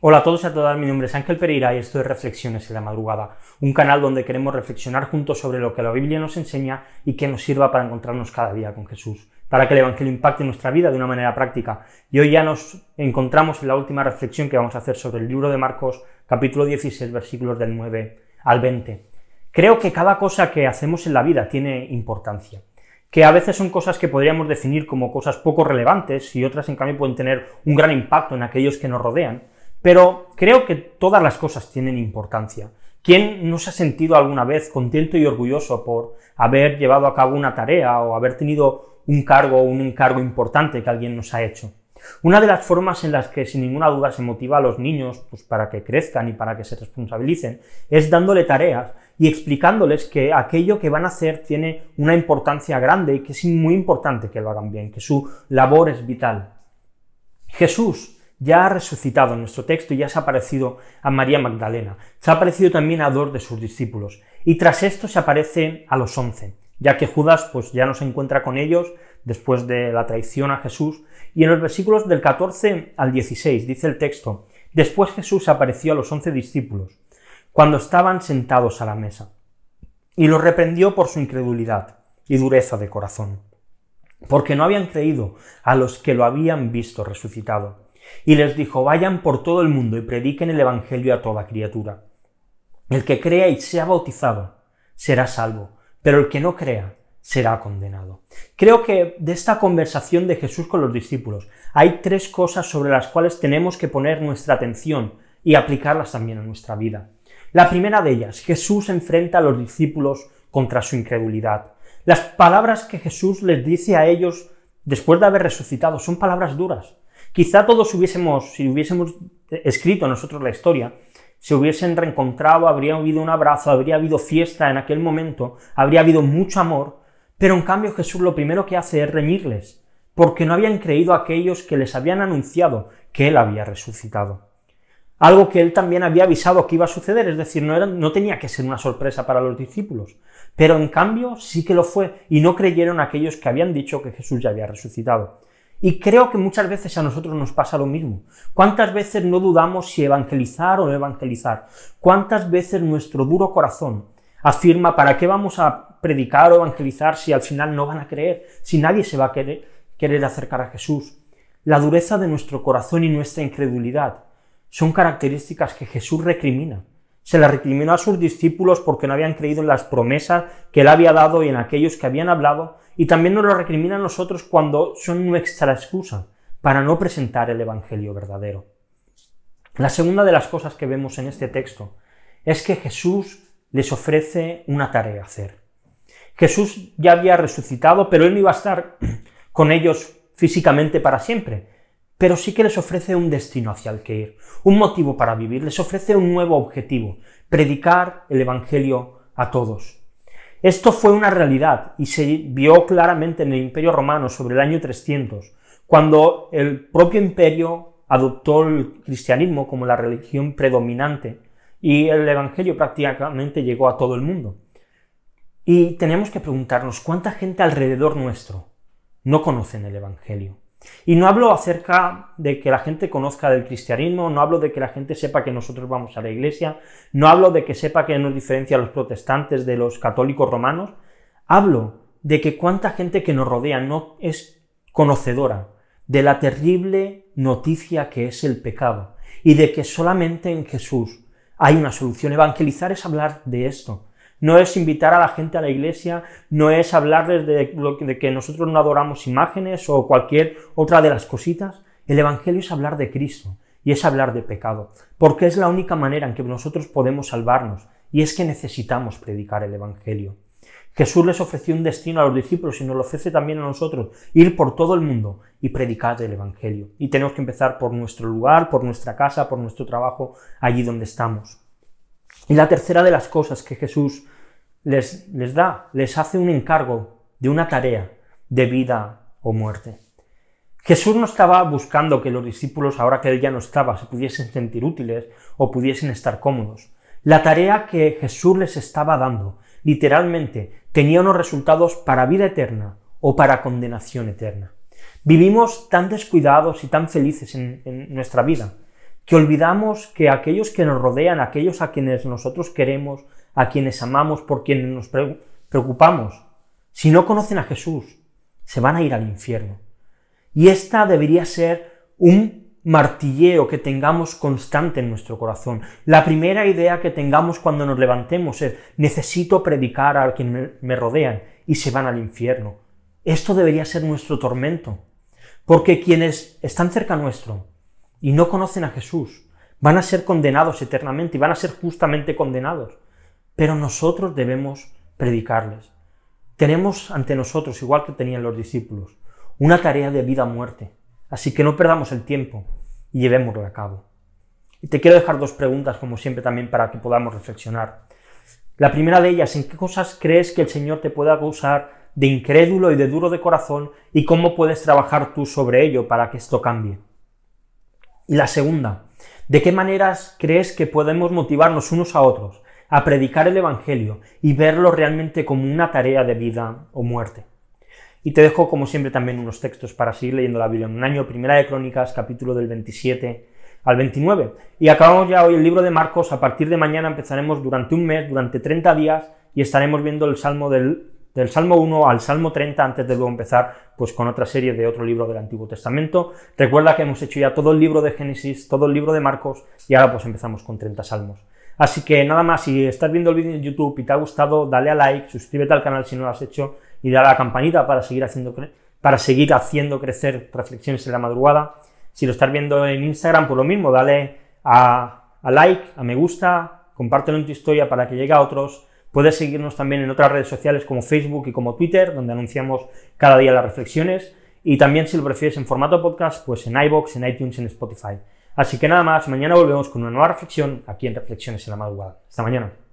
Hola a todos y a todas, mi nombre es Ángel Pereira y esto es Reflexiones en la Madrugada, un canal donde queremos reflexionar juntos sobre lo que la Biblia nos enseña y que nos sirva para encontrarnos cada día con Jesús, para que el Evangelio impacte nuestra vida de una manera práctica. Y hoy ya nos encontramos en la última reflexión que vamos a hacer sobre el libro de Marcos, capítulo 16, versículos del 9 al 20. Creo que cada cosa que hacemos en la vida tiene importancia que a veces son cosas que podríamos definir como cosas poco relevantes y otras en cambio pueden tener un gran impacto en aquellos que nos rodean. Pero creo que todas las cosas tienen importancia. ¿Quién no se ha sentido alguna vez contento y orgulloso por haber llevado a cabo una tarea o haber tenido un cargo o un encargo importante que alguien nos ha hecho? Una de las formas en las que sin ninguna duda se motiva a los niños pues, para que crezcan y para que se responsabilicen es dándole tareas y explicándoles que aquello que van a hacer tiene una importancia grande y que es muy importante que lo hagan bien, que su labor es vital. Jesús ya ha resucitado en nuestro texto y ya se ha aparecido a María Magdalena. Se ha aparecido también a dos de sus discípulos. Y tras esto se aparece a los once, ya que Judas pues ya no se encuentra con ellos después de la traición a Jesús. Y en los versículos del 14 al 16 dice el texto, Después Jesús apareció a los once discípulos, cuando estaban sentados a la mesa, y los reprendió por su incredulidad y dureza de corazón, porque no habían creído a los que lo habían visto resucitado y les dijo, vayan por todo el mundo y prediquen el Evangelio a toda criatura. El que crea y sea bautizado será salvo, pero el que no crea será condenado. Creo que de esta conversación de Jesús con los discípulos hay tres cosas sobre las cuales tenemos que poner nuestra atención y aplicarlas también a nuestra vida. La primera de ellas, Jesús enfrenta a los discípulos contra su incredulidad. Las palabras que Jesús les dice a ellos después de haber resucitado son palabras duras, Quizá todos hubiésemos, si hubiésemos escrito nosotros la historia, se hubiesen reencontrado, habría habido un abrazo, habría habido fiesta en aquel momento, habría habido mucho amor, pero en cambio Jesús lo primero que hace es reñirles, porque no habían creído aquellos que les habían anunciado que Él había resucitado. Algo que Él también había avisado que iba a suceder, es decir, no, era, no tenía que ser una sorpresa para los discípulos, pero en cambio sí que lo fue, y no creyeron aquellos que habían dicho que Jesús ya había resucitado. Y creo que muchas veces a nosotros nos pasa lo mismo. ¿Cuántas veces no dudamos si evangelizar o no evangelizar? ¿Cuántas veces nuestro duro corazón afirma para qué vamos a predicar o evangelizar si al final no van a creer, si nadie se va a querer, acercar a Jesús? La dureza de nuestro corazón y nuestra incredulidad son características que Jesús recrimina. Se las recriminó a sus discípulos porque no habían creído en las promesas que él había dado y en aquellos que habían hablado y también nos lo recrimina a nosotros cuando son nuestra excusa para no presentar el Evangelio verdadero. La segunda de las cosas que vemos en este texto es que Jesús les ofrece una tarea a hacer. Jesús ya había resucitado, pero él no iba a estar con ellos físicamente para siempre, pero sí que les ofrece un destino hacia el que ir, un motivo para vivir, les ofrece un nuevo objetivo, predicar el Evangelio a todos. Esto fue una realidad y se vio claramente en el Imperio Romano sobre el año 300, cuando el propio imperio adoptó el cristianismo como la religión predominante y el Evangelio prácticamente llegó a todo el mundo. Y tenemos que preguntarnos cuánta gente alrededor nuestro no conocen el Evangelio. Y no hablo acerca de que la gente conozca del cristianismo, no hablo de que la gente sepa que nosotros vamos a la iglesia, no hablo de que sepa que nos diferencia a los protestantes de los católicos romanos, hablo de que cuánta gente que nos rodea no es conocedora de la terrible noticia que es el pecado y de que solamente en Jesús hay una solución. Evangelizar es hablar de esto, no es invitar a la gente a la iglesia, no es hablarles de, que nosotros no adoramos imágenes o cualquier otra de las cositas. El Evangelio es hablar de Cristo y es hablar de pecado, porque es la única manera en que nosotros podemos salvarnos y es que necesitamos predicar el Evangelio. Jesús les ofreció un destino a los discípulos y nos lo ofrece también a nosotros, ir por todo el mundo y predicar el Evangelio. Y tenemos que empezar por nuestro lugar, por nuestra casa, por nuestro trabajo, allí donde estamos. Y la tercera de las cosas que Jesús les, les da, les hace un encargo de una tarea de vida o muerte. Jesús no estaba buscando que los discípulos, ahora que él ya no estaba, se pudiesen sentir útiles o pudiesen estar cómodos. La tarea que Jesús les estaba dando, literalmente, tenía unos resultados para vida eterna o para condenación eterna. Vivimos tan descuidados y tan felices en nuestra vida que olvidamos que aquellos que nos rodean, aquellos a quienes nosotros queremos, a quienes amamos, por quienes nos preocupamos, si no conocen a Jesús, se van a ir al infierno. Y esta debería ser un martilleo que tengamos constante en nuestro corazón. La primera idea que tengamos cuando nos levantemos es necesito predicar a quienes me rodean y se van al infierno. Esto debería ser nuestro tormento, porque quienes están cerca nuestro y no conocen a Jesús van a ser condenados eternamente y van a ser justamente condenados. Pero nosotros debemos predicarles. Tenemos ante nosotros, igual que tenían los discípulos, una tarea de vida muerte. Así que no perdamos el tiempo y llevémoslo a cabo. Y te quiero dejar dos preguntas, como siempre, también para que podamos reflexionar. La primera de ellas, ¿en qué cosas crees que el Señor te pueda acusar de incrédulo y de duro de corazón y cómo puedes trabajar tú sobre ello para que esto cambie? Y la segunda, ¿de qué maneras crees que podemos motivarnos unos a otros a predicar el Evangelio y verlo realmente como una tarea de vida o muerte? Y te dejo, como siempre, también unos textos para seguir leyendo la Biblia. En un año, Primera de Crónicas, capítulo del 27 al 29. Y acabamos ya hoy el libro de Marcos. A partir de mañana empezaremos durante un mes, durante 30 días, y estaremos viendo el Salmo del, del Salmo 1 al Salmo 30 antes de luego empezar pues con otra serie de otro libro del Antiguo Testamento. Recuerda que hemos hecho ya todo el libro de Génesis, todo el libro de Marcos y ahora pues empezamos con 30 salmos. Así que nada más, si estás viendo el vídeo en YouTube y te ha gustado, dale a like, suscríbete al canal si no lo has hecho y dale a la campanita para seguir haciendo, para seguir haciendo crecer reflexiones en la madrugada. Si lo estás viendo en Instagram, por pues lo mismo, dale a, a like, a me gusta, compártelo en tu historia para que llegue a otros. Puedes seguirnos también en otras redes sociales como Facebook y como Twitter, donde anunciamos cada día las reflexiones. Y también, si lo prefieres en formato podcast, pues en iBox, en iTunes, en Spotify. Así que nada más, mañana volvemos con una nueva reflexión aquí en Reflexiones en la Madrugada. Hasta mañana.